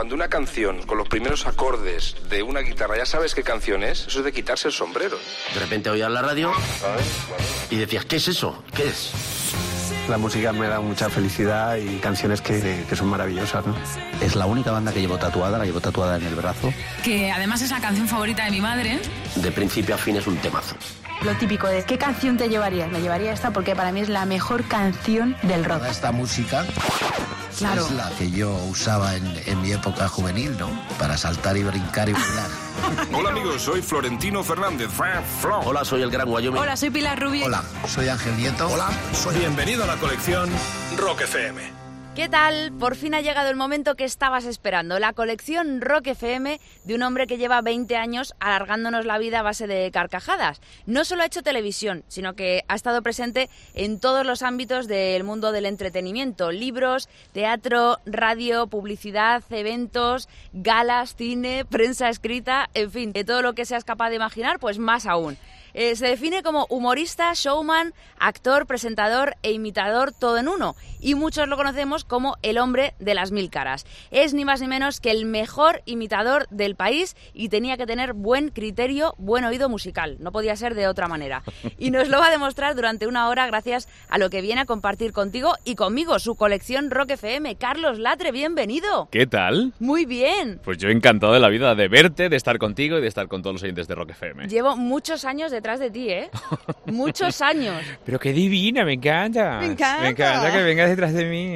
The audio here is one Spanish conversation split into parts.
Cuando una canción con los primeros acordes de una guitarra ya sabes qué canción es, eso es de quitarse el sombrero. De repente oías la radio y decías, ¿qué es eso? ¿Qué es? La música me da mucha felicidad y canciones que, que son maravillosas, ¿no? Es la única banda que llevo tatuada, la llevo tatuada en el brazo. Que además es la canción favorita de mi madre. De principio a fin es un temazo. Lo típico de ¿qué canción te llevarías? Me llevaría esta porque para mí es la mejor canción del rock. Toda esta música Claro. es la que yo usaba en, en mi época juvenil, ¿no? Para saltar y brincar y bailar. Hola amigos, soy Florentino Fernández. Flo. Hola, soy el Gran Wyoming. Hola, soy Pilar Rubio. Hola, soy Ángel Nieto. Hola, soy... Bienvenido a la colección Rock FM. ¿Qué tal? Por fin ha llegado el momento que estabas esperando, la colección Rock FM de un hombre que lleva 20 años alargándonos la vida a base de carcajadas. No solo ha hecho televisión, sino que ha estado presente en todos los ámbitos del mundo del entretenimiento, libros, teatro, radio, publicidad, eventos, galas, cine, prensa escrita, en fin, de todo lo que seas capaz de imaginar, pues más aún. Eh, se define como humorista, showman, actor, presentador e imitador todo en uno. Y muchos lo conocemos como el hombre de las mil caras. Es ni más ni menos que el mejor imitador del país y tenía que tener buen criterio, buen oído musical. No podía ser de otra manera. Y nos lo va a demostrar durante una hora gracias a lo que viene a compartir contigo y conmigo, su colección Rock FM. Carlos Latre, bienvenido. ¿Qué tal? Muy bien. Pues yo encantado de la vida de verte, de estar contigo y de estar con todos los oyentes de Rock FM. Llevo muchos años detrás de ti, ¿eh? Muchos años. Pero qué divina, me encanta. Me encanta. Me encanta que vengas detrás de mí.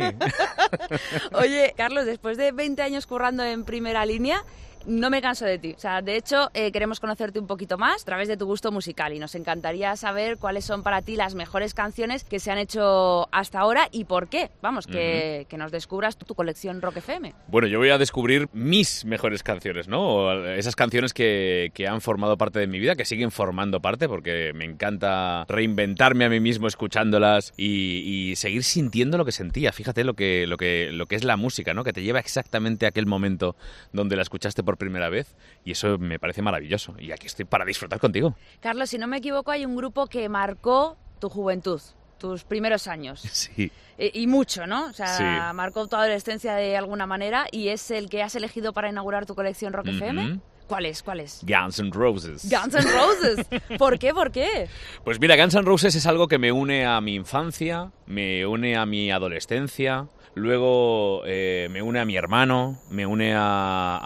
Oye, Carlos, después de 20 años currando en primera línea, no me canso de ti. O sea, de hecho, eh, queremos conocerte un poquito más a través de tu gusto musical y nos encantaría saber cuáles son para ti las mejores canciones que se han hecho hasta ahora y por qué. Vamos, que, que nos descubras tu, tu colección Rock FM. Bueno, yo voy a descubrir mis mejores canciones, ¿no? O Esas canciones que, que han formado parte de mi vida, que siguen formando parte, porque me encanta reinventarme a mí mismo escuchándolas y, y seguir sintiendo lo que sentía. Fíjate lo que, lo, que, lo que es la música, ¿no? Que te lleva exactamente a aquel momento donde la escuchaste por primera vez y eso me parece maravilloso. Y aquí estoy para disfrutar contigo. Carlos, si no me equivoco, hay un grupo que marcó tu juventud, tus primeros años. Sí. Eh, y mucho, ¿no? O sea, Sí. marcó tu adolescencia de alguna manera y es el que has elegido para inaugurar tu colección Rock FM. Ujú. ¿Cuál es? ¿Cuál es? Guns N' Roses. Guns N' Roses. ¿Por qué? ¿Por qué? Pues mira, Guns N' Roses es algo que me une a mi infancia, me une a mi adolescencia, luego eh, me une a mi hermano, me une a,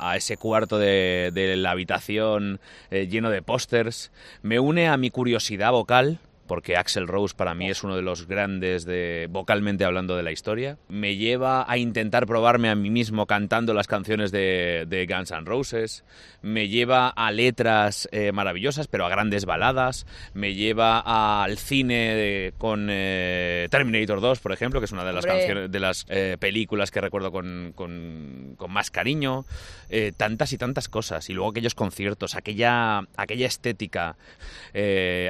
a- ese cuarto de, de la habitación eh, lleno de pósters, me une a mi curiosidad vocal. Porque Axel Rose para mí es uno de los grandes de vocalmente hablando de la historia. Me lleva a intentar probarme a mí mismo cantando las canciones de, de Guns N' Roses. Me lleva a letras eh, maravillosas, pero a grandes baladas. Me lleva al cine de- con eh, Terminator 2, por ejemplo, que es una de las Hombre. canciones, de las eh, películas que recuerdo con, con- con más cariño. Tantas y tantas cosas. Y luego aquellos conciertos, aquella, aquella estética,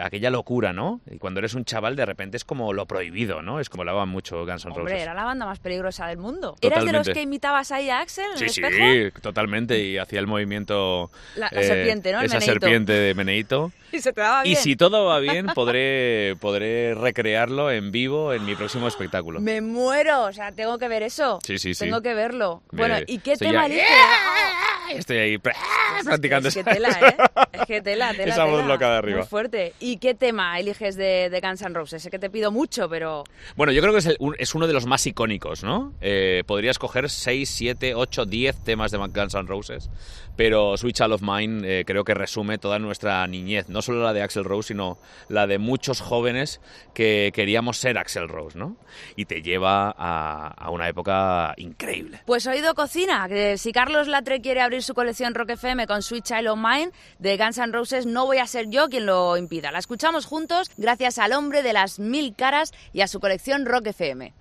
aquella locura, ¿no? Y cuando eres un chaval, de repente es como lo prohibido, ¿no? Es como lo haban mucho Guns N' Hombre, Roses. era la banda más peligrosa del mundo. ¿Eras de los Totalmente. que imitabas ahí a Axel en Sí, el sí, espejo? totalmente. Y hacía el movimiento. eh, La- la serpiente, ¿no? El esa meneíto. serpiente de Meneito. Y se te daba Y si todo va bien, podré, podré recrearlo en vivo en mi próximo espectáculo. Me muero, o sea, tengo que ver eso. Sí, sí, sí. Tengo que verlo. Me- Bueno, ¿y qué tema ya- eliges? Estoy ahí practicando Es que tela, ¿eh? Es que tela, tela, Esa voz tela. loca de arriba. Muy fuerte. ¿Y qué tema eliges de, de Guns N' Roses? Sé que te pido mucho, pero... Bueno, yo creo que es, el- es uno de los más icónicos, ¿no? Eh, podría escoger 6, 7, 8, 10 temas de Guns N' Roses, pero Sweet Child of Mine eh, creo que resume toda nuestra niñez, no solo la de Axel Rose, sino la de muchos jóvenes que queríamos ser Axel Rose, ¿no? Y te lleva a, a una época increíble. Pues oído cocina, que si Carlos Latre quiere abrir su colección Rock FM con Sweet Child of Mine de Guns N' Roses, no voy a ser yo quien lo impida. La escuchamos juntos gracias al hombre de las mil caras y a su colección Rock FM.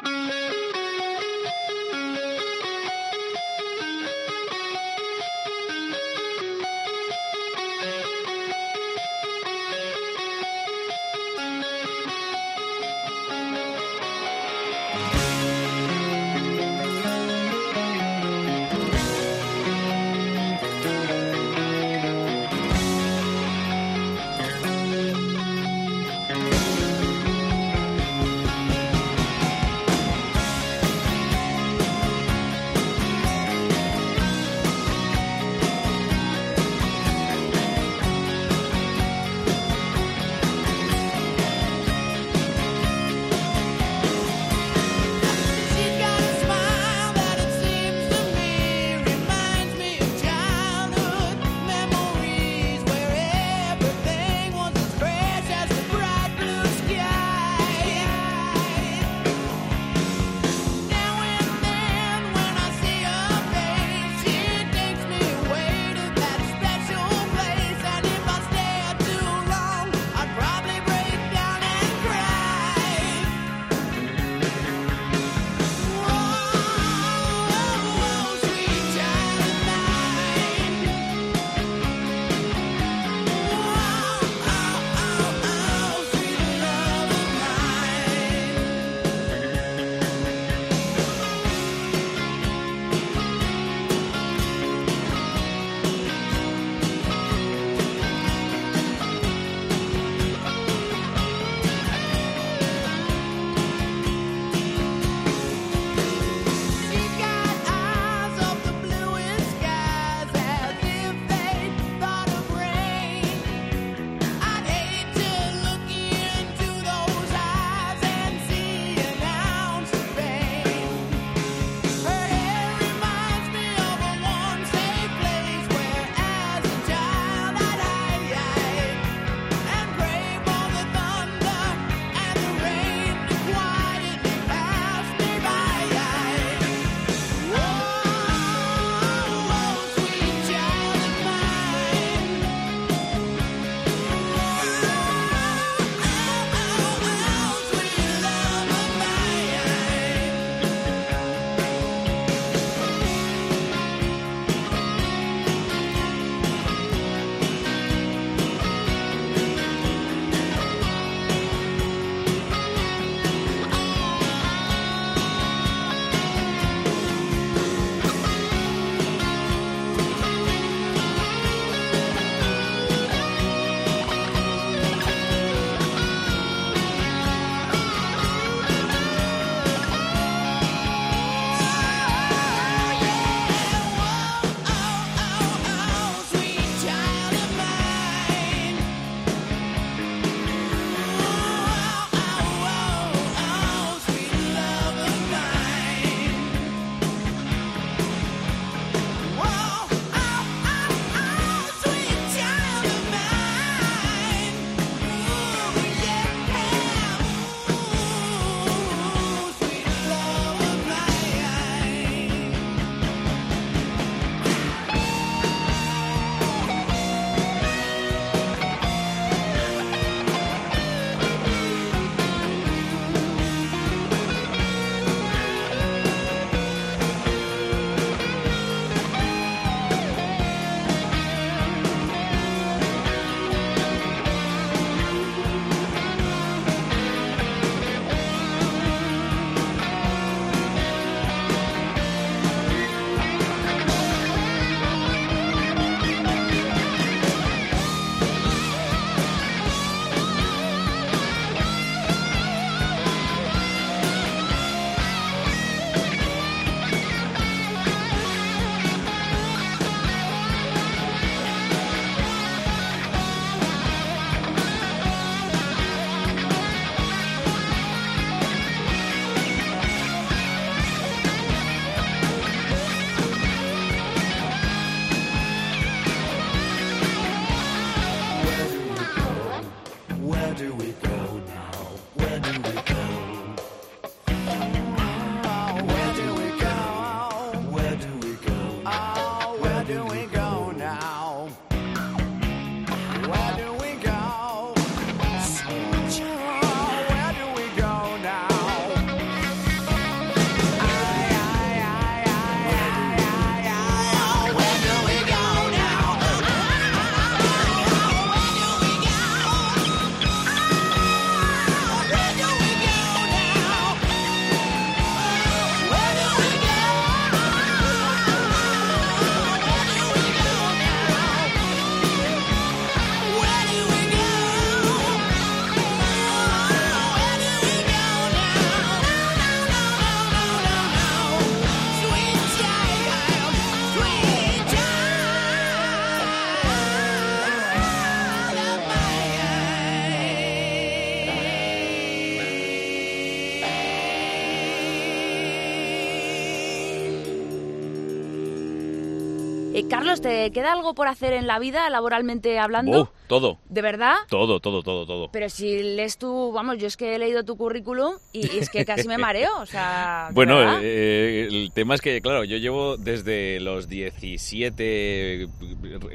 Carlos, ¿te queda algo por hacer en la vida, laboralmente hablando? Oh, todo, ¿De verdad? todo, todo, todo, todo. Pero si lees tu, vamos, yo es que he leído tu currículum y, y es que casi me mareo, o sea... ¿de Bueno, eh, el tema es que, claro, yo llevo desde los 17,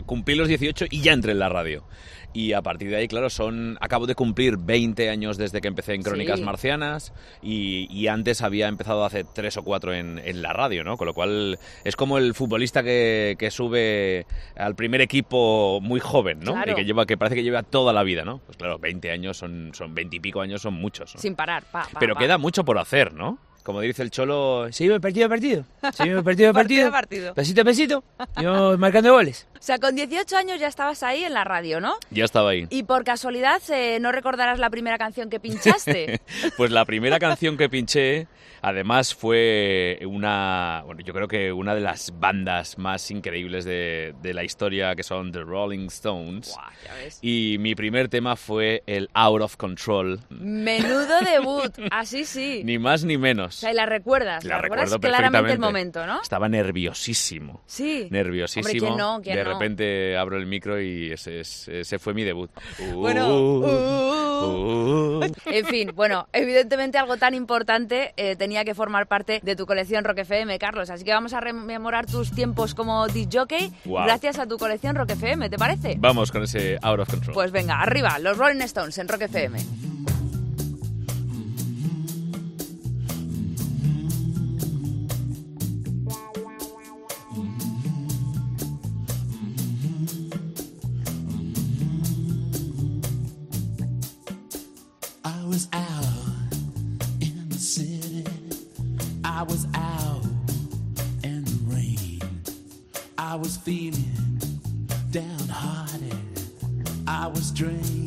cumplí los 18 y ya entré en la radio. Y a partir de ahí, claro, son acabo de cumplir 20 años desde que empecé en Crónicas Sí. Marcianas y, y antes había empezado hace 3 o 4 en, en la radio, ¿no? Con lo cual es como el futbolista que, que sube al primer equipo muy joven, ¿no? Claro. Y que, lleva, que parece que lleva toda la vida, ¿no? Pues claro, 20 años son, son 20 y pico años, son muchos. ¿no? Sin parar, pa, pa, Pero pa. queda mucho por hacer, ¿no? Como dice el Cholo, seguimos partido a partido. Seguimos partido a Partido partido. a partido. Pesito a pesito. Yo marcando goles. O sea, con 18 años ya estabas ahí en la radio, ¿no? Ya estaba ahí. Y por casualidad, eh, ¿no recordarás la primera canción que pinchaste? Pues la primera canción que pinché, además, fue una. Bueno, yo creo que una de las bandas más increíbles de, de la historia, que son The Rolling Stones. Ya ves. Y mi primer tema fue el Out of Control. Menudo debut, así sí. Ni más ni O menos. sea, y la recuerdas, La recuerdas recuerdo claramente el momento, ¿no? Estaba nerviosísimo. Sí. Nerviosísimo. Hombre, ¿quién no? ¿Quién de no? Repente abro el micro y ese, es- ese fue mi debut. Bueno, Uh, uh. uh. En fin, bueno, evidentemente algo tan importante eh, tenía que formar parte de tu colección Rock FM, Carlos. Así que vamos a rememorar tus tiempos como disc-jockey Guau. gracias a tu colección Rock FM, ¿te parece? Vamos con ese Out of Control. Pues venga, arriba, los Rolling Stones en Rock FM. I was out in the rain. I was feeling downhearted. I was drinking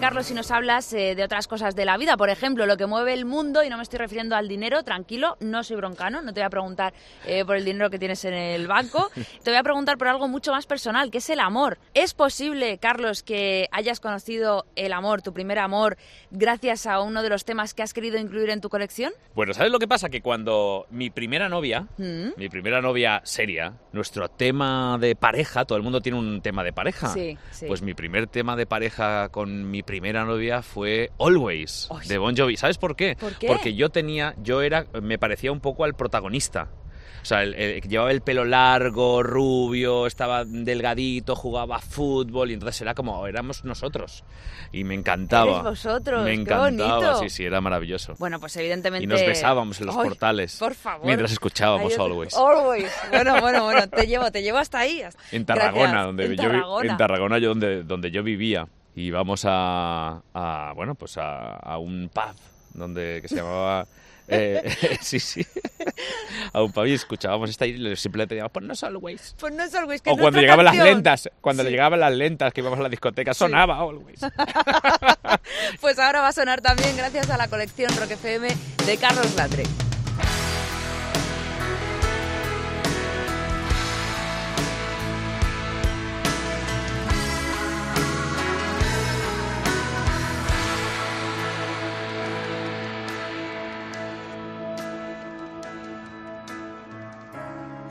Carlos, si nos hablas eh, de otras cosas de la vida? Por ejemplo, lo que mueve el mundo, y no me estoy refiriendo al dinero, tranquilo, no soy broncano, no te voy a preguntar eh, por el dinero que tienes en el banco, te voy a preguntar por algo mucho más personal, que es el amor. ¿Es posible, Carlos, que hayas conocido el amor, tu primer amor, gracias a uno de los temas que has querido incluir en tu colección? Bueno, ¿sabes lo que pasa? Que cuando mi primera novia, Mm. mi primera novia seria, nuestro tema de pareja, todo el mundo tiene un tema de pareja. Sí, sí. Pues mi primer tema de pareja con mi primera novia fue Always, Ay. de Bon Jovi. ¿Sabes por qué? ¿Por qué? Porque yo tenía, yo era, me parecía un poco al protagonista. O sea, el- el- llevaba el pelo largo, rubio, estaba delgadito, jugaba fútbol y entonces era como, éramos nosotros. Y me encantaba. Eres vosotros, Me qué encantaba, bonito. sí, sí, era maravilloso. Bueno, pues evidentemente... Y nos besábamos en los Ay, portales. Por favor. Mientras escuchábamos Ay, Always. Always. Bueno, bueno, bueno, te llevo, te llevo hasta ahí. hasta- En Tarragona, Gracias. donde en yo Tarragona. en Tarragona yo donde, donde yo vivía. Y vamos a, a, bueno, pues a, a un pub donde que se llamaba eh, sí, sí. A un pub y escuchábamos esta y siempre le pedíamos, ponnos Always. Pues no es Always, que O cuando llegaban las lentas, cuando Sí. le llegaban las lentas que íbamos a la discoteca, sonaba Always. Pues ahora va a sonar también gracias a la colección Rock FM de Carlos Latre.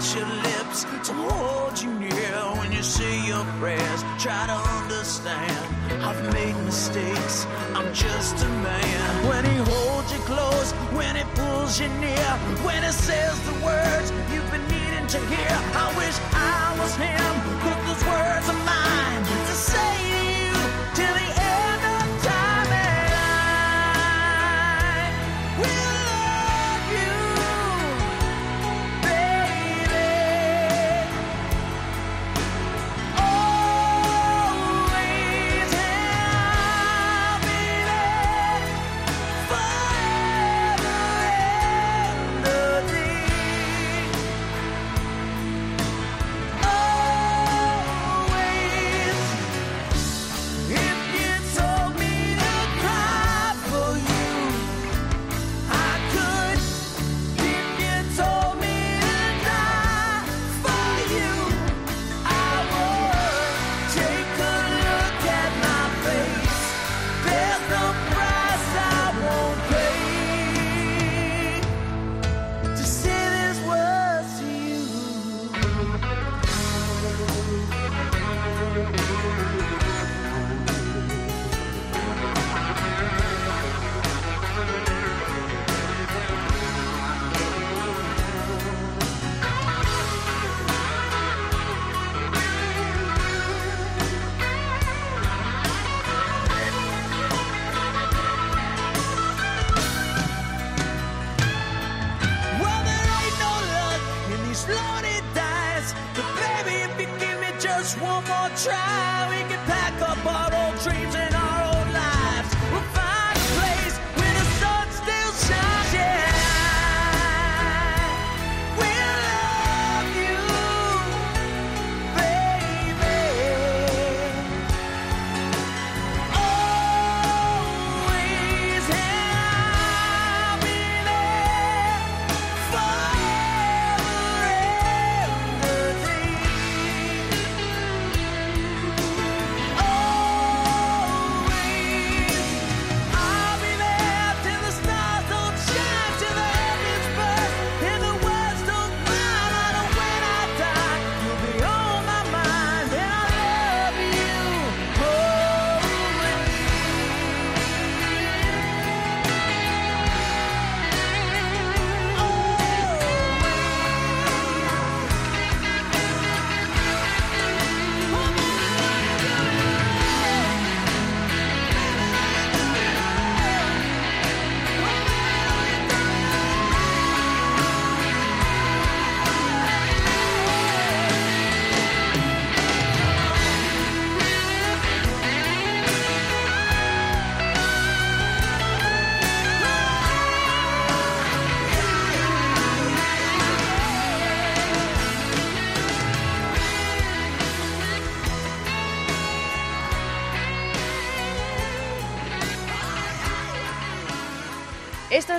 your lips to hold you near when you say your prayers. Try to understand. I've made mistakes. I'm just a man. When he holds you close, when he pulls you near, when he says the words you've been needing to hear. I wish I was him.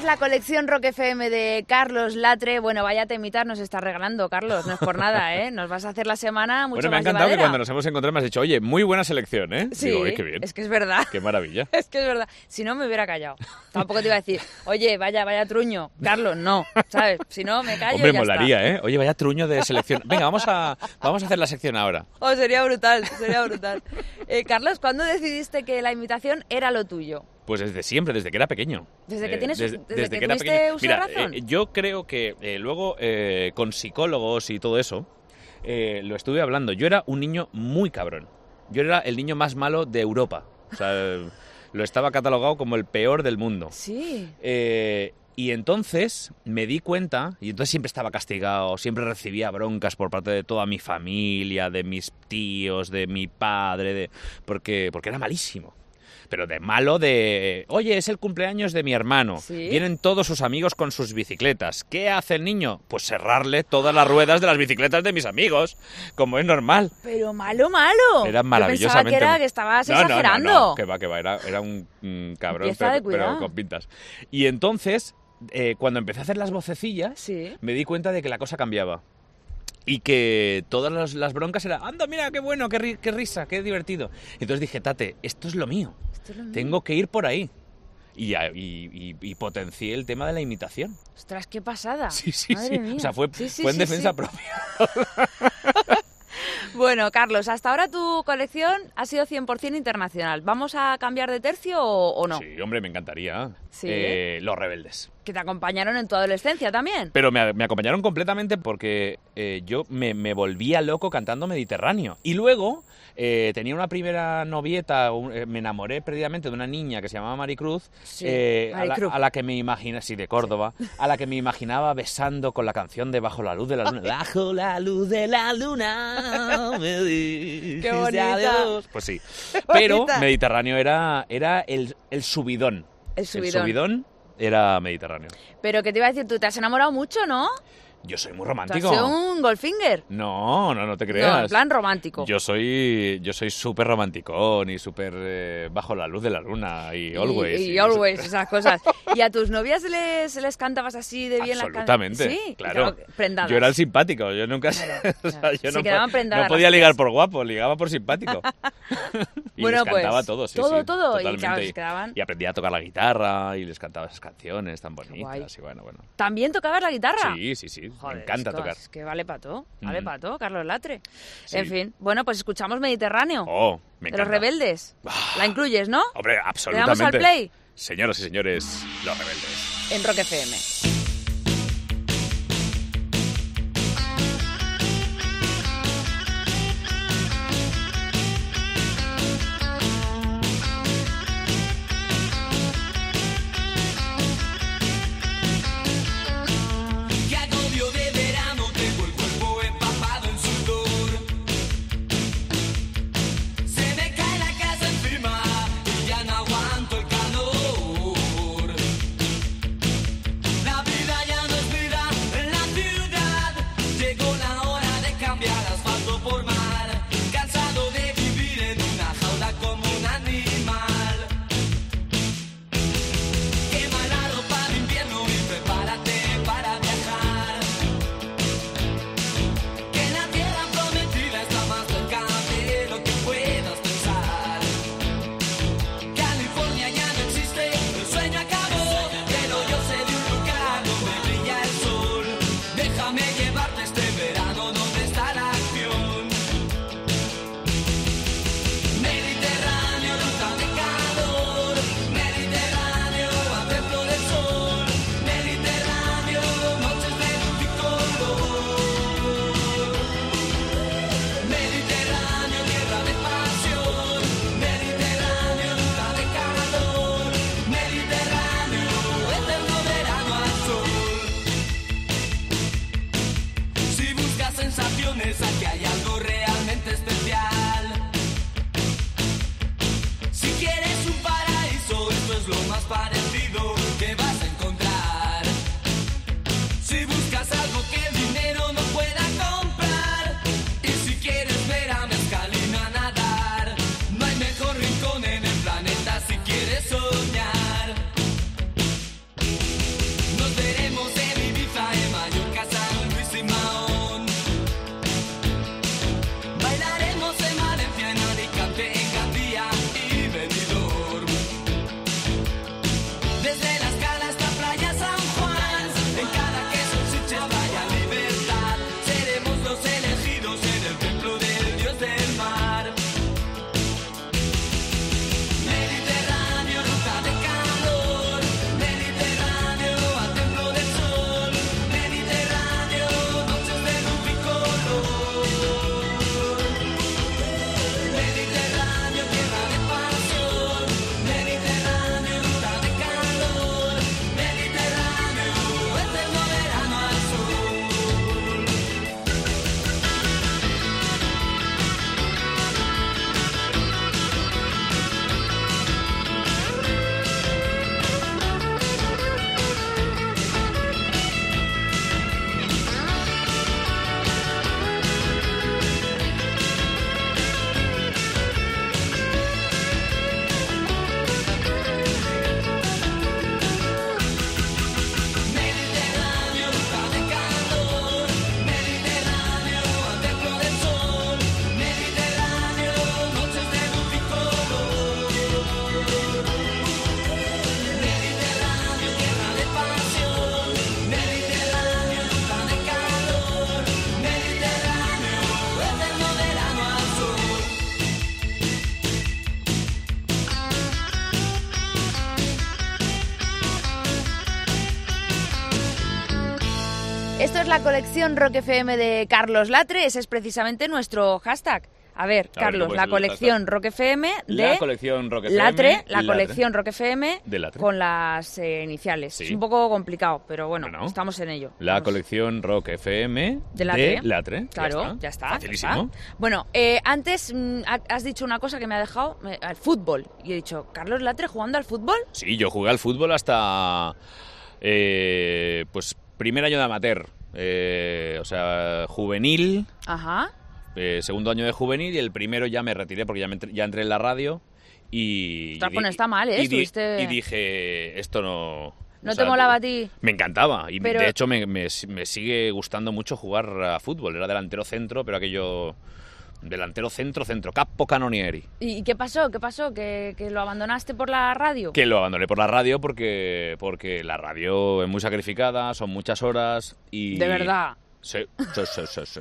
Es la colección Rock FM de Carlos Latre. Bueno, vaya temitas nos está regalando, Carlos. No es por nada, ¿eh? Nos vas a hacer la semana mucho Bueno, me ha encantado que cuando nos hemos encontrado me has dicho, oye, muy buena selección, ¿eh? Sí, Digo, "Ay, qué bien. es que es verdad. Qué maravilla. Es que es verdad. Si no, me hubiera callado. Tampoco te iba a decir, oye, vaya, vaya truño. Carlos, no. ¿Sabes? Si no, me callo Hombre, y ya molaría, ¿eh? Oye, vaya truño de selección. Venga, vamos a, vamos a hacer la sección ahora. Oh, sería brutal, sería brutal. Eh, Carlos, ¿cuándo decidiste que la imitación era lo tuyo? Pues desde siempre, desde que era pequeño. Desde que Eh, tienes- desde que era tuviste pequeño. Mira, razón. eh, yo creo que eh, luego con psicólogos y todo eso lo estuve hablando. Yo era un niño muy cabrón. Yo era el niño más malo de Europa. O sea, lo estaba catalogado como el peor del mundo. Sí. Eh, y entonces me di cuenta, y entonces siempre estaba castigado, siempre recibía broncas por parte de toda mi familia, de mis tíos, de mi padre, de, porque, porque era malísimo. Pero de malo de, oye, es el cumpleaños de mi hermano. ¿Sí? Vienen todos sus amigos con sus bicicletas. ¿Qué hace el niño? Pues cerrarle todas las ruedas de las bicicletas de mis amigos, como es normal. Pero malo, malo. Era Yo maravillosamente. pensaba que era que estabas No, no, no, exagerando. No, que va, que va. Era, era un mm, cabrón, pero, pero con pintas. Y entonces, eh, cuando empecé a hacer las vocecillas, Sí. me di cuenta de que la cosa cambiaba. Y que todas las, las broncas eran, anda, mira, qué bueno, qué, ri- qué risa, qué divertido. Entonces dije, Tate, esto es lo mío. Esto es lo mío. Tengo que ir por ahí. Y, y- potencié el tema de la imitación. Ostras, qué pasada. Sí, sí, Madre sí. mía. O sea, fue, Sí, sí, fue en sí, defensa propia. Bueno, Carlos, hasta ahora tu colección ha sido 100% internacional. ¿Vamos a cambiar de tercio o, o no? Sí, hombre, me encantaría. Sí. Eh, los rebeldes. Que te acompañaron en tu adolescencia también. Pero me, me acompañaron completamente porque eh, yo me, me volvía loco cantando Mediterráneo. Y luego eh, tenía una primera novieta, un- eh, me enamoré perdidamente de una niña que se llamaba Maricruz, Sí, eh, a, la, Maricruz. a la que me imaginaba, sí, de Córdoba, a la que me imaginaba besando con la canción de Bajo la luz de la luna. Bajo la luz de la luna. me Qué bonita. adiós. Pues sí. Pero bonita. Mediterráneo era, era el, el subidón. El subidón. subidón era Mediterráneo. Pero que te iba a decir, tú te has enamorado mucho, ¿no? Yo soy muy Tú has romántico. sido un Goldfinger. No, no, no te creas. No, en plan romántico. Yo soy yo soy súper romanticón y súper eh, bajo la luz de la luna y always. Y, y y- always, esas cosas. ¿Y a tus novias les, les cantabas así de bien la can- Absolutamente, Sí, claro. Prendadas. Yo era el simpático, yo nunca... o sea, yo Se no, quedaban prendadas no podía las ligar por guapo, ligaba por simpático. y Bueno, les cantaba pues, todo, sí, todo, sí, todo, y totalmente. claro, quedaban- Y aprendí a tocar la guitarra y les cantaba esas canciones tan guay. bonitas y bueno, bueno. ¿También tocabas la guitarra? Sí, sí, sí, Joder, me encanta esto tocar. Es que vale para todo, vale Mm. para todo, Carlos Latre. Sí. En fin, bueno, pues escuchamos Mediterráneo. Oh, me de los rebeldes. La incluyes, ¿no? Hombre, ¿Le damos absolutamente. al play? Señoras y señores, los rebeldes. En Rock FM. La colección Rock FM de Carlos Latre, ese es precisamente nuestro hashtag. A ver, A Carlos, ¿cómo es la colección? Rock FM de La colección Rock FM, Latre, la Latre. colección Rock FM De Latre. con las eh, iniciales. Sí. Es un poco complicado, pero bueno, Bueno. estamos en ello. La Vamos. colección Rock FM de Latre. Latre. Claro, ya está. ya Facilísimo. está. Bueno, eh, antes mm, ha- has dicho una cosa que me ha dejado, me- al fútbol. Y he dicho, ¿Carlos Latre jugando al fútbol? Sí, yo jugué al fútbol hasta. eh, pues primer año de amateur. Eh, o sea, juvenil. Ajá. eh, segundo año de juvenil y el primero ya me retiré porque ya, me entré, ya entré en la radio y... Ostras, pues no está mal, ¿eh? y Estuviste- y dije, esto no... ¿No o te molaba a ti? Me encantaba y Pero- de hecho me, me- me sigue gustando mucho jugar a fútbol. Era delantero centro, pero aquello... Delantero centro, centro, capo canonieri. ¿Y qué pasó? ¿Qué pasó? ¿Que, que lo abandonaste por la radio? Que lo abandoné por la radio porque, porque la radio es muy sacrificada, son muchas horas y... De verdad. Sí, sí, sí, sí, sí.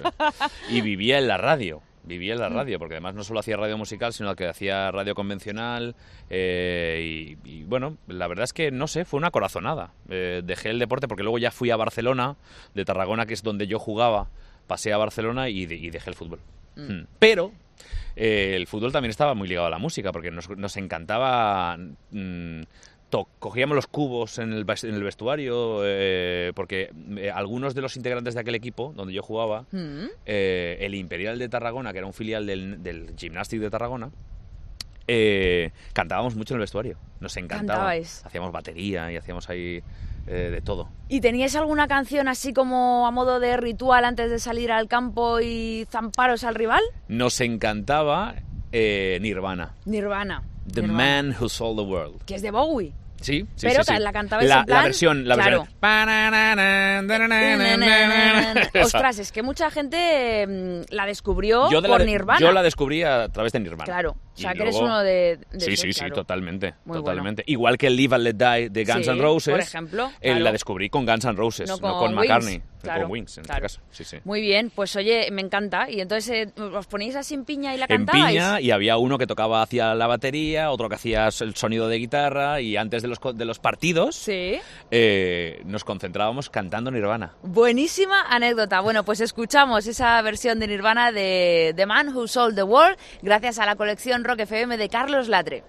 Y vivía en la radio. Vivía en la radio, porque además no solo hacía radio musical, sino que hacía radio convencional. eh, y, y, bueno, la verdad es que no sé, fue una corazonada. Eh, dejé el deporte porque luego ya fui a Barcelona, de Tarragona, que es donde yo jugaba. Pasé a Barcelona y, de- y dejé el fútbol. Mm. Pero eh, el fútbol también estaba muy ligado a la música, porque nos, nos encantaba. mm, to- cogíamos los cubos en el, en el vestuario, eh, porque eh, algunos de los integrantes de aquel equipo donde yo jugaba, Mm. eh, el Imperial de Tarragona, que era un filial del, del Gymnastic de Tarragona, eh, cantábamos mucho en el vestuario. Nos encantaba. Cantabais. Hacíamos batería y hacíamos ahí eh, de todo. ¿Y teníais alguna canción así como a modo de ritual antes de salir al campo y zamparos al rival? Nos encantaba eh, Nirvana. Nirvana. The Nirvana. Man Who Sold the World. Que es de Bowie. Sí, sí, Pero sí, sí. que la cantabais la, en plan- la versión, la claro. versión. Ostras, es que mucha gente mm, la descubrió Yo de por la, Nirvana. Yo la descubrí a través de Nirvana. Claro, o Y sea que eres luego- uno de, de Sí, esos, sí, sí, claro. totalmente, Muy totalmente. Igual que Live and Let Die de Guns Sí, N' Roses. por ejemplo, eh, claro. la descubrí con Guns N' Roses, No no con con, Wings, McCartney, claro, con Wings en claro. este caso. Sí, sí. Muy bien, pues oye, me encanta. Y entonces eh, os ponéis así en piña y la En cantabais. piña y había uno que tocaba hacia la batería, otro que hacía el sonido de guitarra y antes de los, de los partidos Sí. eh, nos concentrábamos cantando Nirvana. Buenísima anécdota. Bueno, pues escuchamos esa versión de Nirvana de The Man Who Sold the World gracias a la colección Rock FM de Carlos Latre.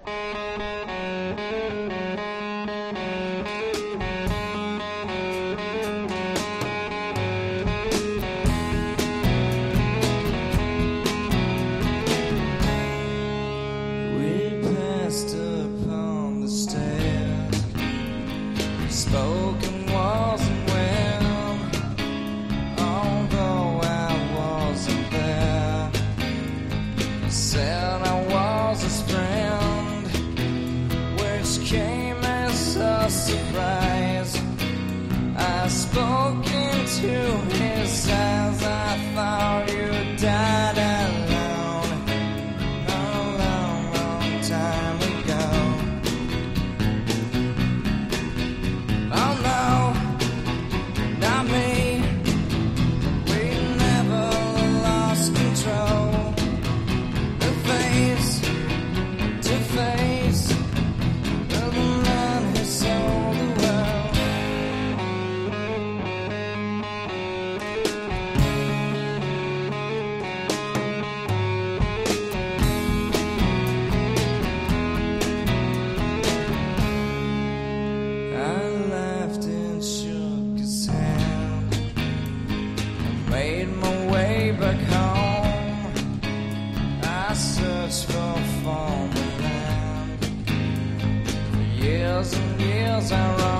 Spoke into his eyes. I thought you died thousand years I.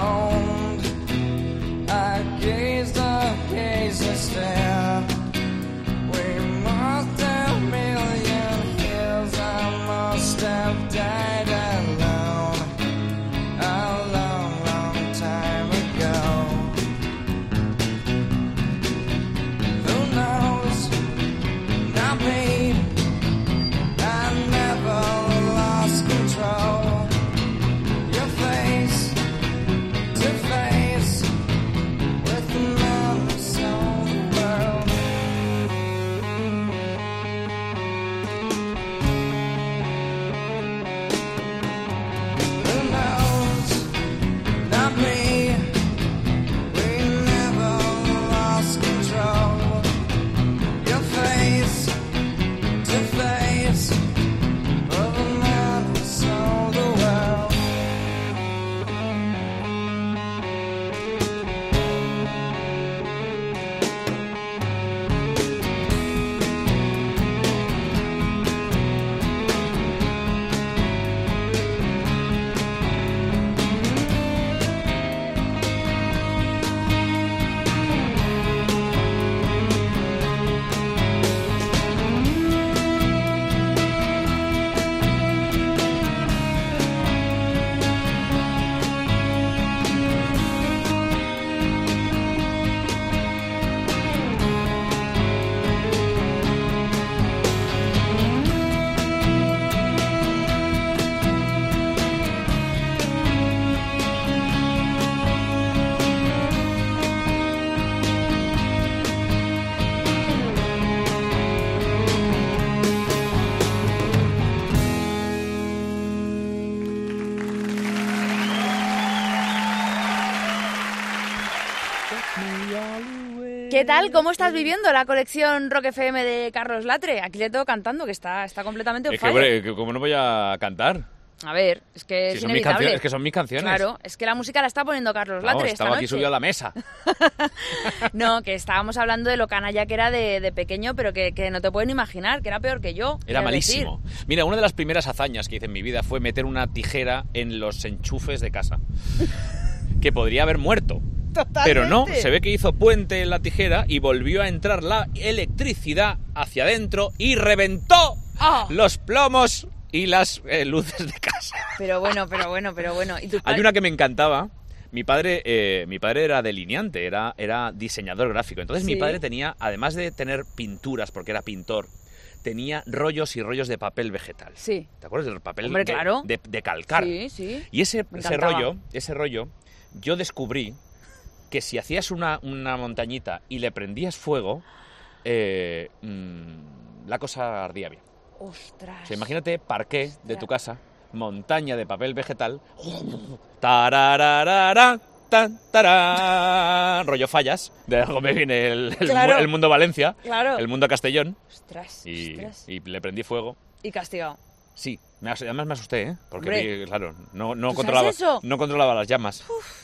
¿Qué tal? ¿Cómo estás viviendo la colección Rock FM de Carlos Latre? Aquí le tengo cantando, que está, está completamente Es que, que ¿cómo no voy a cantar? A ver, es que Si es son mis inevitable. canciones, es que son mis canciones. Claro, es que la música la está poniendo Carlos Vamos, Latre esta estaba aquí noche. subido a la mesa. No, que estábamos hablando de lo canalla que era de, de pequeño, pero que, que no te pueden imaginar, que era peor que yo. Era quiero decir. malísimo. Mira, una de las primeras hazañas que hice en mi vida fue meter una tijera en los enchufes de casa. que podría haber muerto. Pero no, se ve que hizo puente en la tijera y volvió a entrar la electricidad hacia adentro y reventó ¡Ah! los plomos y las eh, luces de casa. Pero bueno, pero bueno, pero bueno. ¿Y tus Hay una que me encantaba. Mi padre, eh, mi padre era delineante, era, era diseñador gráfico. Entonces mi padre tenía, además de tener pinturas, porque era pintor, tenía rollos y rollos de papel vegetal. Sí. ¿Te acuerdas del papel Hombre, de, claro. de- de calcar? Sí, sí. Y ese, ese rollo, ese rollo, yo descubrí que si hacías una, una montañita y le prendías fuego, eh, mm, la cosa ardía bien. Ostras. O sea, imagínate parqué de tu casa, montaña de papel vegetal, tarararara, tan, rollo fallas, de algo me viene el, el Claro. mu- el mundo Valencia, Claro. el mundo Castellón, Ostras, y, ostras. y le prendí fuego. Y castigado. Sí, además me asusté, ¿eh? Porque, Hombre. claro, no, no, ¿Tú controlaba, no controlaba las llamas. Uf,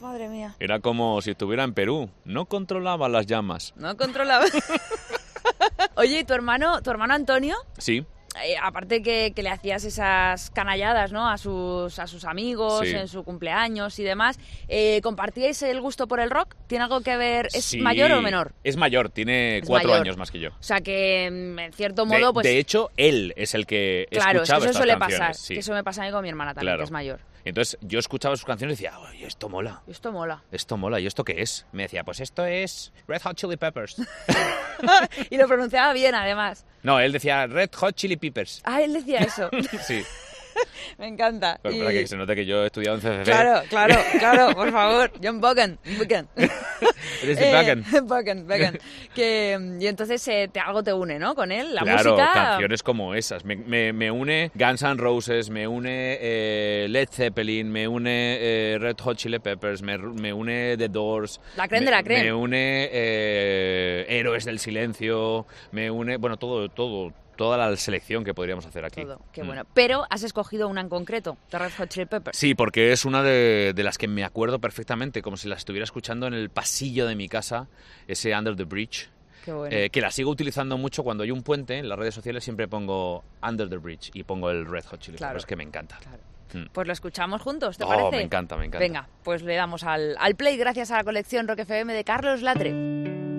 madre mía. Era como si estuviera en Perú, no controlaba las llamas. No controlaba. Oye, ¿y tu hermano, tu hermano Antonio? Sí, Eh, aparte que, que le hacías esas canalladas, ¿no? A sus, a sus amigos Sí. en su cumpleaños y demás. eh, ¿Compartíais el gusto por el rock? ¿Tiene algo que ver? ¿Es Sí, mayor o menor? Es mayor, tiene Es cuatro mayor. años más que yo. O sea que, mm, en cierto De- modo, pues... de, hecho, él es el que claro, es que escuchaba eso estas suele canciones, pasar. sí. Que eso me pasa a mí con mi hermana también, Claro. que es mayor. Entonces yo escuchaba sus canciones y decía, oye, esto mola. Esto mola. Esto mola, ¿y esto qué es? Me decía, pues esto es Red Hot Chili Peppers. y lo pronunciaba bien, además. No, él decía Red Hot Chili Peppers. Ah, él decía eso. Sí, Me encanta. pero Y- para que se note que yo he estudiado en CCC. Claro, claro, claro, por favor. John Bogan. Bogan. Eres de Bogan. Bogan, Bogan. Que, mm, y entonces eh, te, algo te une, ¿no? Con él, la claro, música. canciones como esas. Me, me- me une Guns N' Roses, me une eh, Led Zeppelin, me une eh, Red Hot Chili Peppers, me, me une The Doors. La creme me, de la creme. Me une eh, Héroes del Silencio, me une, bueno, todo, todo, toda la selección que podríamos hacer aquí. Todo, qué Mm. bueno. Pero has escogido una en concreto, The Red Hot Chili Peppers. Sí, porque es una de, de las que me acuerdo perfectamente, como si la estuviera escuchando en el pasillo de mi casa, ese Under the Bridge. Qué bueno. Eh, que la sigo utilizando mucho cuando hay un puente, en las redes sociales siempre pongo Under the Bridge y pongo el Red Hot Chili Claro. Peppers, que me encanta. Mm. Pues lo escuchamos juntos, ¿te Oh, parece? me encanta, me encanta. Venga, pues le damos al, al play gracias a la colección Rock FM de Carlos Latre.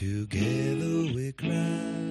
Together we cry.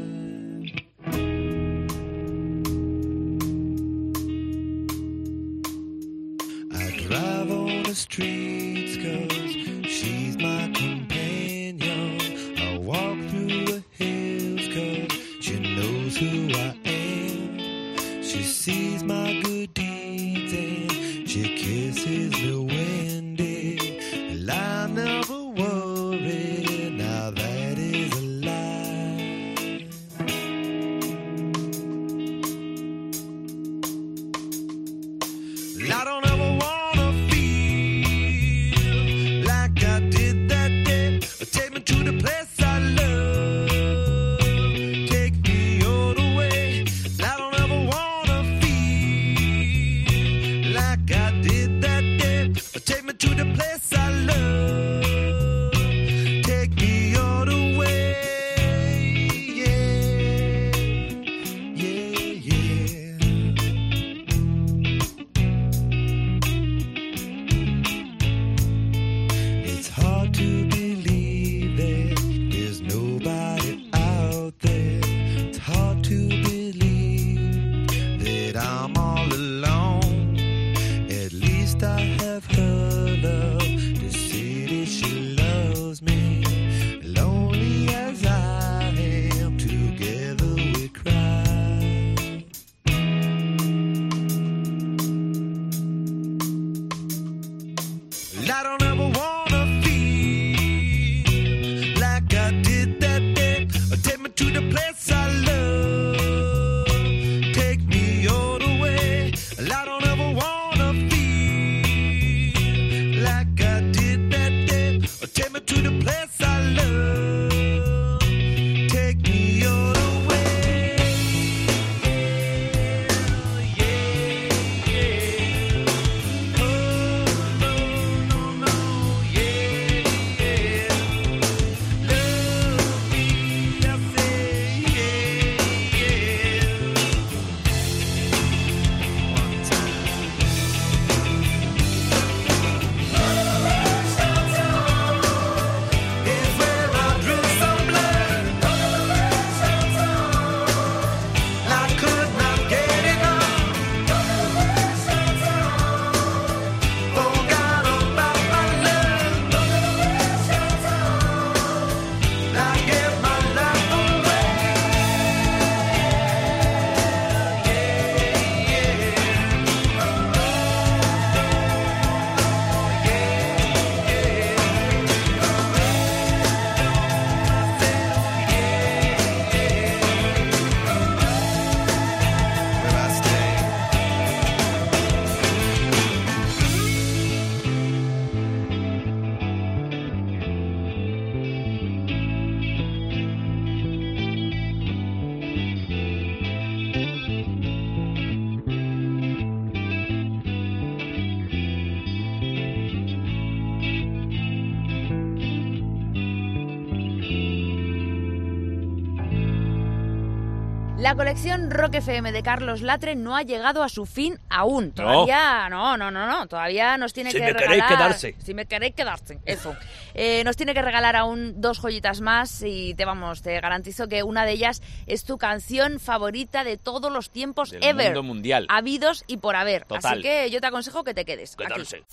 Rock FM de Carlos Latre no ha llegado a su fin aún. Todavía, no, no, no, no. Todavía nos tiene Si que me regalar. queréis quedarse. Si me queréis quedarse, eso. Eh, nos tiene que regalar aún dos joyitas más y te vamos, te garantizo que una de ellas es tu canción favorita de todos los tiempos Del ever. mundo mundial. Habidos y por haber. Total. Así que yo te aconsejo que te quedes. aquí. Quedarse.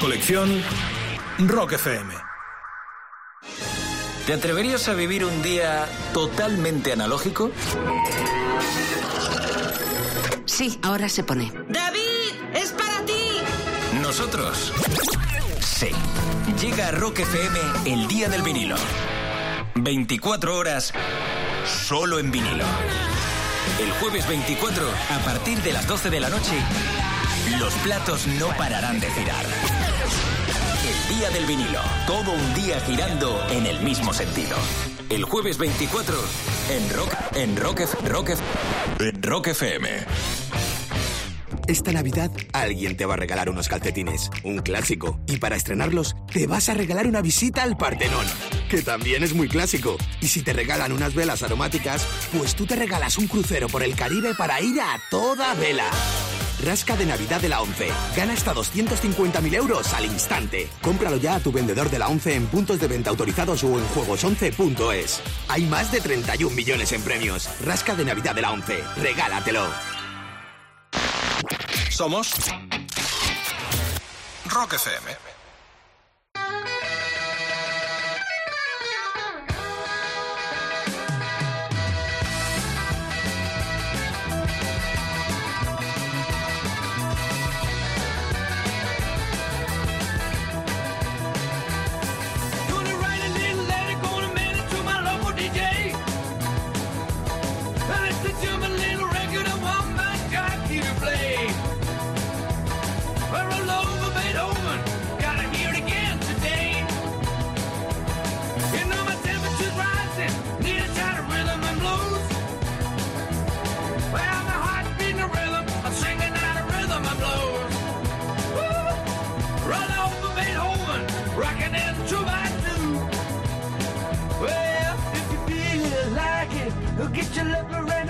Colección Rock FM. ¿Te atreverías a vivir un día totalmente analógico? Sí, ahora se pone. ¡David! ¡Es para ti! Nosotros. Sí. Llega a Rock FM el día del vinilo. 24 horas solo en vinilo. El jueves 24, a partir de las 12 de la noche, los platos no pararán de girar. El día del vinilo. Todo un día girando en el mismo sentido. El jueves 24 en Rock, en Rock, Rock, Rock FM. Esta Navidad alguien te va a regalar unos calcetines, un clásico. Y para estrenarlos, te vas a regalar una visita al Partenón, que también es muy clásico. Y si te regalan unas velas aromáticas, pues tú te regalas un crucero por el Caribe para ir a toda vela. Rasca de Navidad de la ONCE. Gana hasta 250.000 euros al instante. Cómpralo ya a tu vendedor de la ONCE en puntos de venta autorizados o en juegos11.es. Hay más de 31 millones en premios. Rasca de Navidad de la ONCE. Regálatelo. Somos Rock FM. never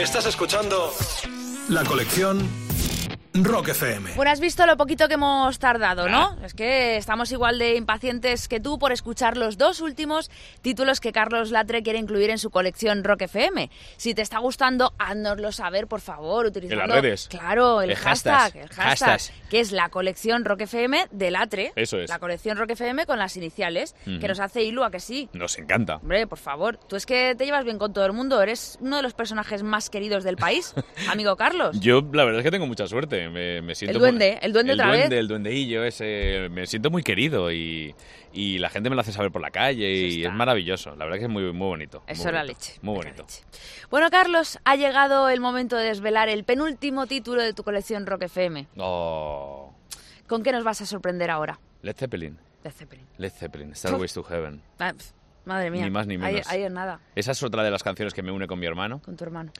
Estás escuchando la colección Rock FM. Bueno, has visto lo poquito que hemos tardado, ¿no? Es que estamos igual de impacientes que tú por escuchar los dos últimos títulos que Carlos Latre quiere incluir en su colección Rock FM. Si te está gustando, háznoslo saber, por favor, utilizando... En las redes. Claro, el, El hashtag, hashtag. el hashtag, que es la colección Rock FM de Latre. Eso es. La colección Rock FM con las iniciales, que nos hace Ilu a que sí. Nos encanta. Hombre, por favor, tú es que te llevas bien con todo el mundo, eres uno de los personajes más queridos del país, amigo Carlos. Yo la verdad es que tengo mucha suerte. Me, me siento El duende, el duende el otra duende, vez. El duendeillo ese. Me siento muy querido y, y la gente me lo hace saber por la calle y es maravilloso. La verdad que es muy, muy bonito. Eso muy es la bonito, leche, Muy bonito. Bueno, Carlos, ha llegado el momento de desvelar el penúltimo título de tu colección Rock FM. Oh, ¿Con qué nos vas a sorprender ahora? Led Zeppelin. Led Zeppelin. Led Zeppelin. Starways to Heaven. Ah, madre mía. Ni más ni Ahí- menos. Ahí, es nada, Esa es otra de las canciones que me une con mi hermano con tu hermano.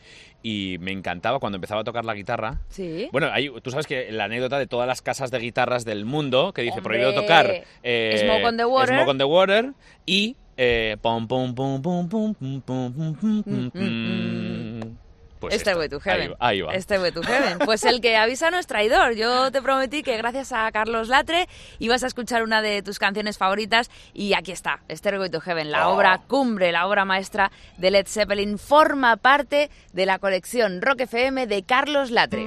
y me encantaba cuando empezaba a tocar la guitarra. Sí. Bueno, tú sabes que la anécdota de todas las casas de guitarras del mundo que dice Hombre, prohibido tocar eh, Smoke on the Water. Smoke on the Water y eh, pum, pum, pum, pum, pum, pum, pum, pum, pum. Pues este way to heaven. Ahí va. Este way to heaven. Pues el que avisa no es traidor. Yo te prometí que gracias a Carlos Latre ibas a escuchar una de tus canciones favoritas y aquí está, Stairway to Heaven, la Oh. obra cumbre, la obra maestra de Led Zeppelin, forma parte de la colección Rock FM de Carlos Latre.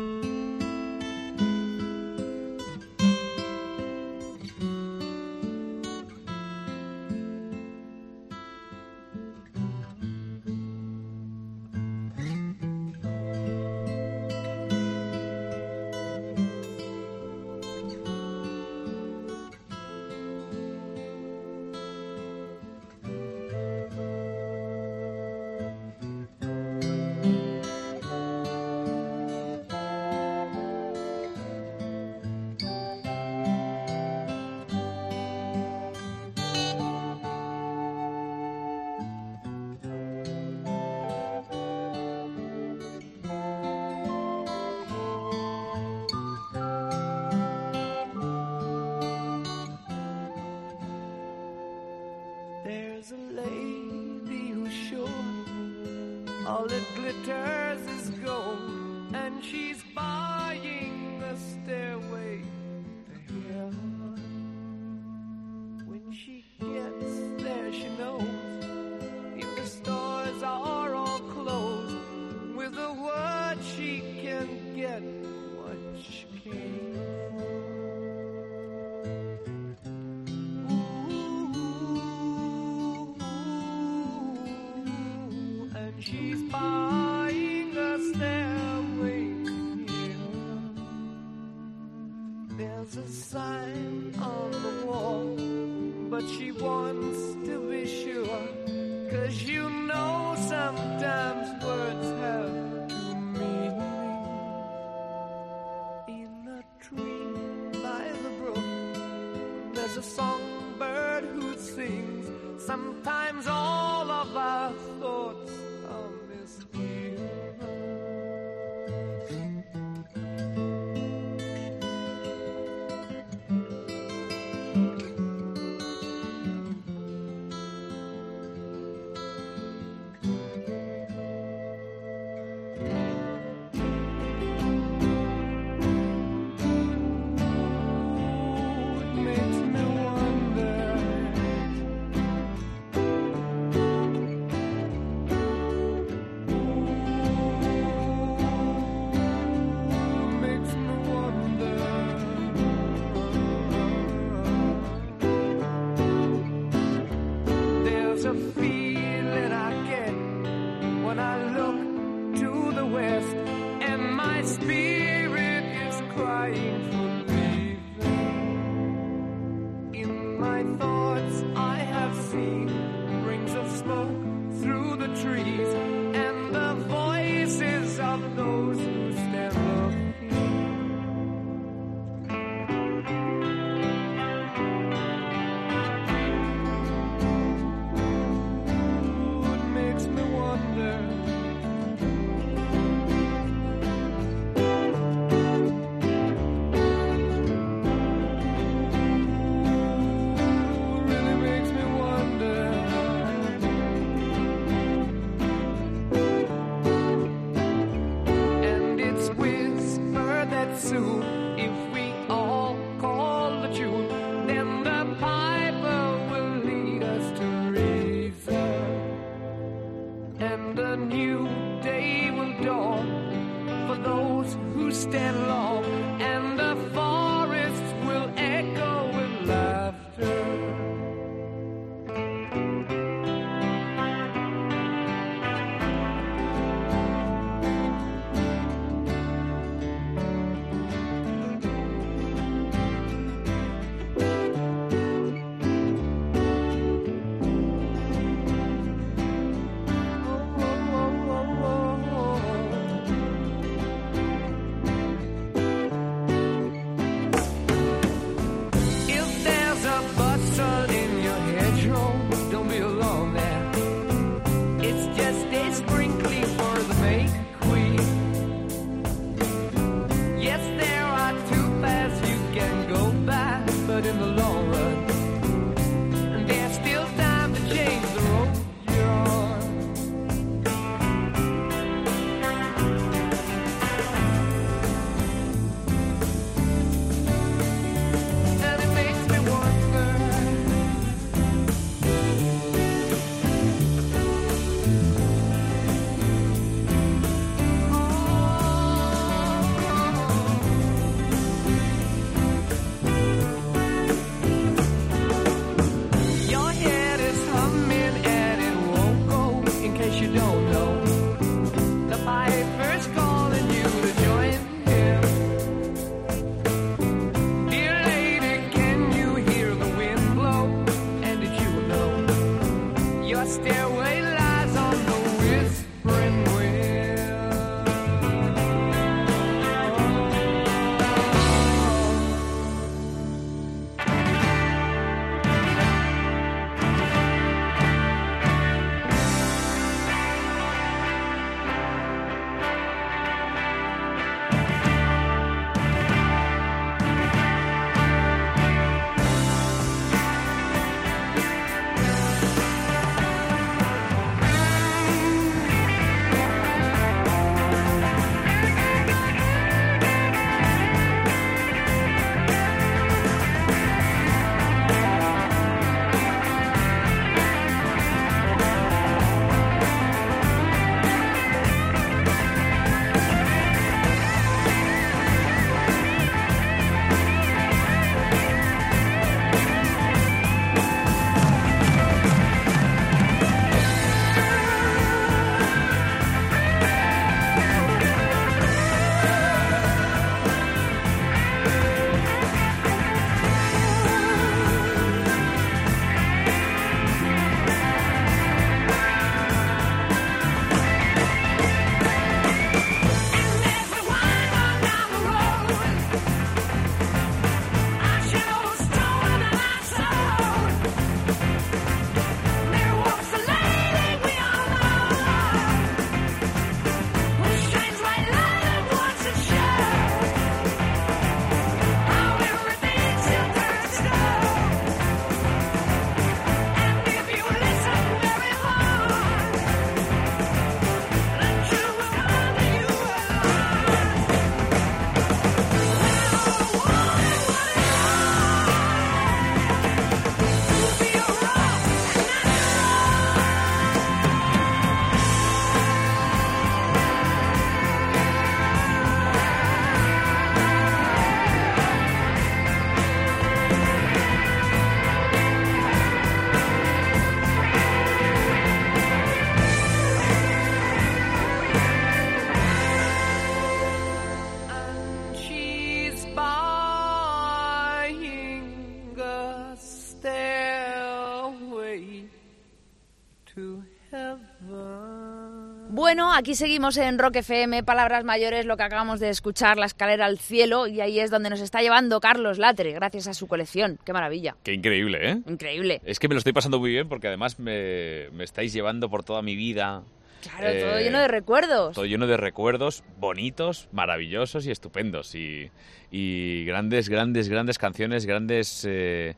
Bueno, aquí seguimos en Rock FM, Palabras Mayores, lo que acabamos de escuchar, la escalera al cielo, y ahí es donde nos está llevando Carlos Latre, gracias a su colección. ¡Qué maravilla! Qué increíble, ¿eh? Increíble. Es que me lo estoy pasando muy bien porque además me, me estáis llevando por toda mi vida. Claro, todo lleno de recuerdos. Todo lleno de recuerdos bonitos, maravillosos y estupendos. Y, y grandes, grandes, grandes canciones, grandes, eh,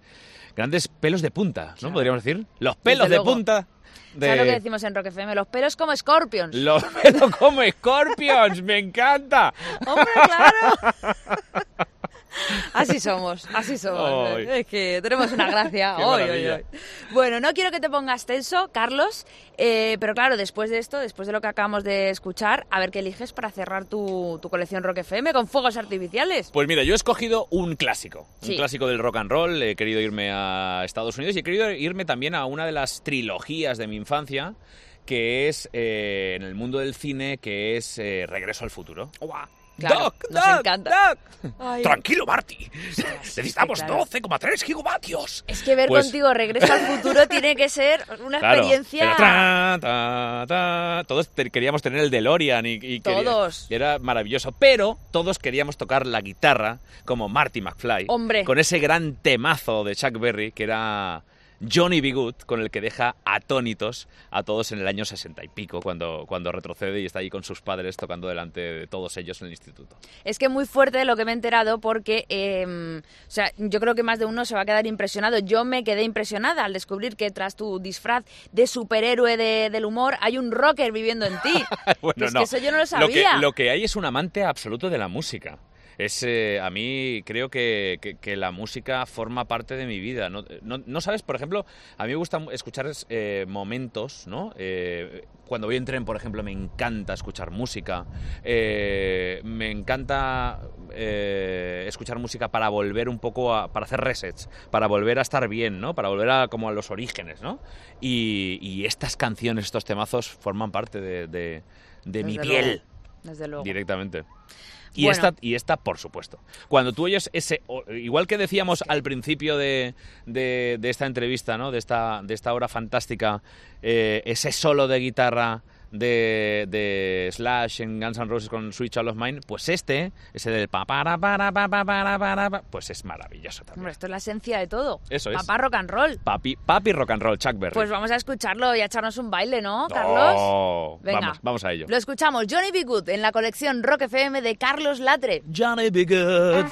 grandes pelos de punta, ¿no? Podríamos decir. Los pelos de punta. De... ¿Sabes lo que decimos en Rock FM? Los pelos como Scorpions. Los pelos como Scorpions, me encanta. ¡Hombre, claro! Así somos, así somos. Es que tenemos una gracia. Bueno, no quiero que te pongas tenso, Carlos, eh, pero claro, después de esto, después de lo que acabamos de escuchar, a ver qué eliges para cerrar tu, tu colección Rock FM con fuegos artificiales. Pues mira, yo he escogido un clásico, Sí. un clásico del rock and roll. He querido irme a Estados Unidos y he querido irme también a una de las trilogías de mi infancia, que es eh, en el mundo del cine, que es eh, Regreso al futuro. Claro, Doc, nos Doc, encanta. Ay. Tranquilo, Marty. Necesitamos claro. 12,3 gigavatios. Es que ver Pues- contigo Regreso al Futuro tiene que ser una Claro, experiencia... tra. Todos te- queríamos tener el DeLorean y, y Todos. y era maravilloso, pero todos queríamos tocar la guitarra como Marty McFly. Hombre. Con ese gran temazo de Chuck Berry que era Johnny B. Good, con el que deja atónitos a todos en el año sesenta y pico, cuando, cuando retrocede y está ahí con sus padres tocando delante de todos ellos en el instituto. Es que muy fuerte lo que me he enterado porque, eh, o sea, yo creo que más de uno se va a quedar impresionado. Yo me quedé impresionada al descubrir que tras tu disfraz de superhéroe de- del humor hay un rocker viviendo en ti. Bueno, es no. que eso yo no lo Lo que, sabía. lo que hay es un amante absoluto de la música. Es, eh, a mí creo que, que- que la música forma parte de mi vida. ¿no? No, no sabes, por ejemplo, a mí me gusta escuchar eh, momentos, ¿no? Eh, cuando voy en tren, por ejemplo, me encanta escuchar música. Eh, me encanta eh, escuchar música para volver un poco a, para hacer resets, para volver a estar bien, ¿no? Para volver a como a los orígenes, ¿no? Y, y estas canciones, estos temazos forman parte de, de- de mi piel Desde luego. directamente. Y, Bueno. esta, y esta, por supuesto. Cuando tú oyes ese, igual que decíamos al principio de, de- de esta entrevista, ¿no? de, esta, de esta hora fantástica, eh, ese solo de guitarra de, de Slash en Guns N' Roses con Switch All of Mine, pues este, ese del pa para para pa pa para para pa, pues es maravilloso también. Hombre, esto es la esencia de todo. Eso es. Papá rock and roll. Papi, papi rock and roll, Chuck Berry. Pues vamos a escucharlo y a echarnos un baile, ¿no, Carlos? Oh, Venga. Vamos, vamos a ello. Lo escuchamos, Johnny B. Good, en la colección Rock FM de Carlos Latre. Johnny B. Good.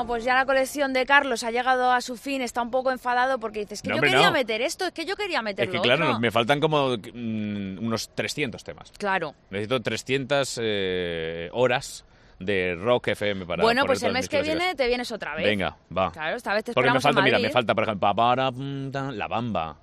Bueno, pues ya la colección de Carlos ha llegado a su fin. Está un poco enfadado porque dices que No, yo hombre, quería no. meter esto, es que yo quería Es meterlo. que claro, otro. me faltan como mm, unos 300 temas. Claro. Necesito 300 eh, horas de Rock FM para bueno, pues el mes que clásicas. viene te vienes otra vez. Venga, va. Claro, esta vez te Porque me falta, mira, me falta, por ejemplo, pa, para, la bamba.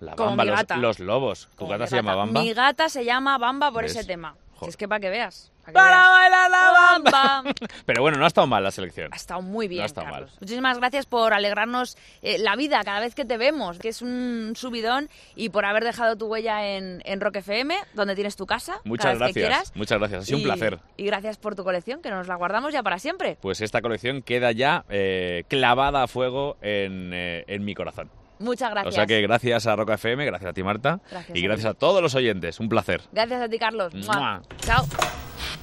La Como bamba, mi los, gata. los lobos. ¿Tu gata se llama bamba? Mi gata se llama Bamba por ¿Ves? ese tema. Si es que para que veas. Para bailar la bamba. Pero bueno, no ha estado mal la selección. Ha estado muy bien, No ha estado Carlos. mal. Muchísimas gracias por alegrarnos eh, la vida cada vez que te vemos, que es un subidón, y por haber dejado tu huella en, en Rock FM, donde tienes tu casa. cada Muchas que gracias. quieras. Muchas gracias. Ha sido un placer. Y gracias por tu colección, que nos la guardamos ya para siempre. Pues esta colección queda ya eh, clavada a fuego en, eh, en mi corazón. Muchas gracias. O sea que gracias a Roca FM, gracias a ti Marta Gracias y gracias a todos los oyentes. Un placer. Gracias a ti, Carlos. Mua. Mua. Chao.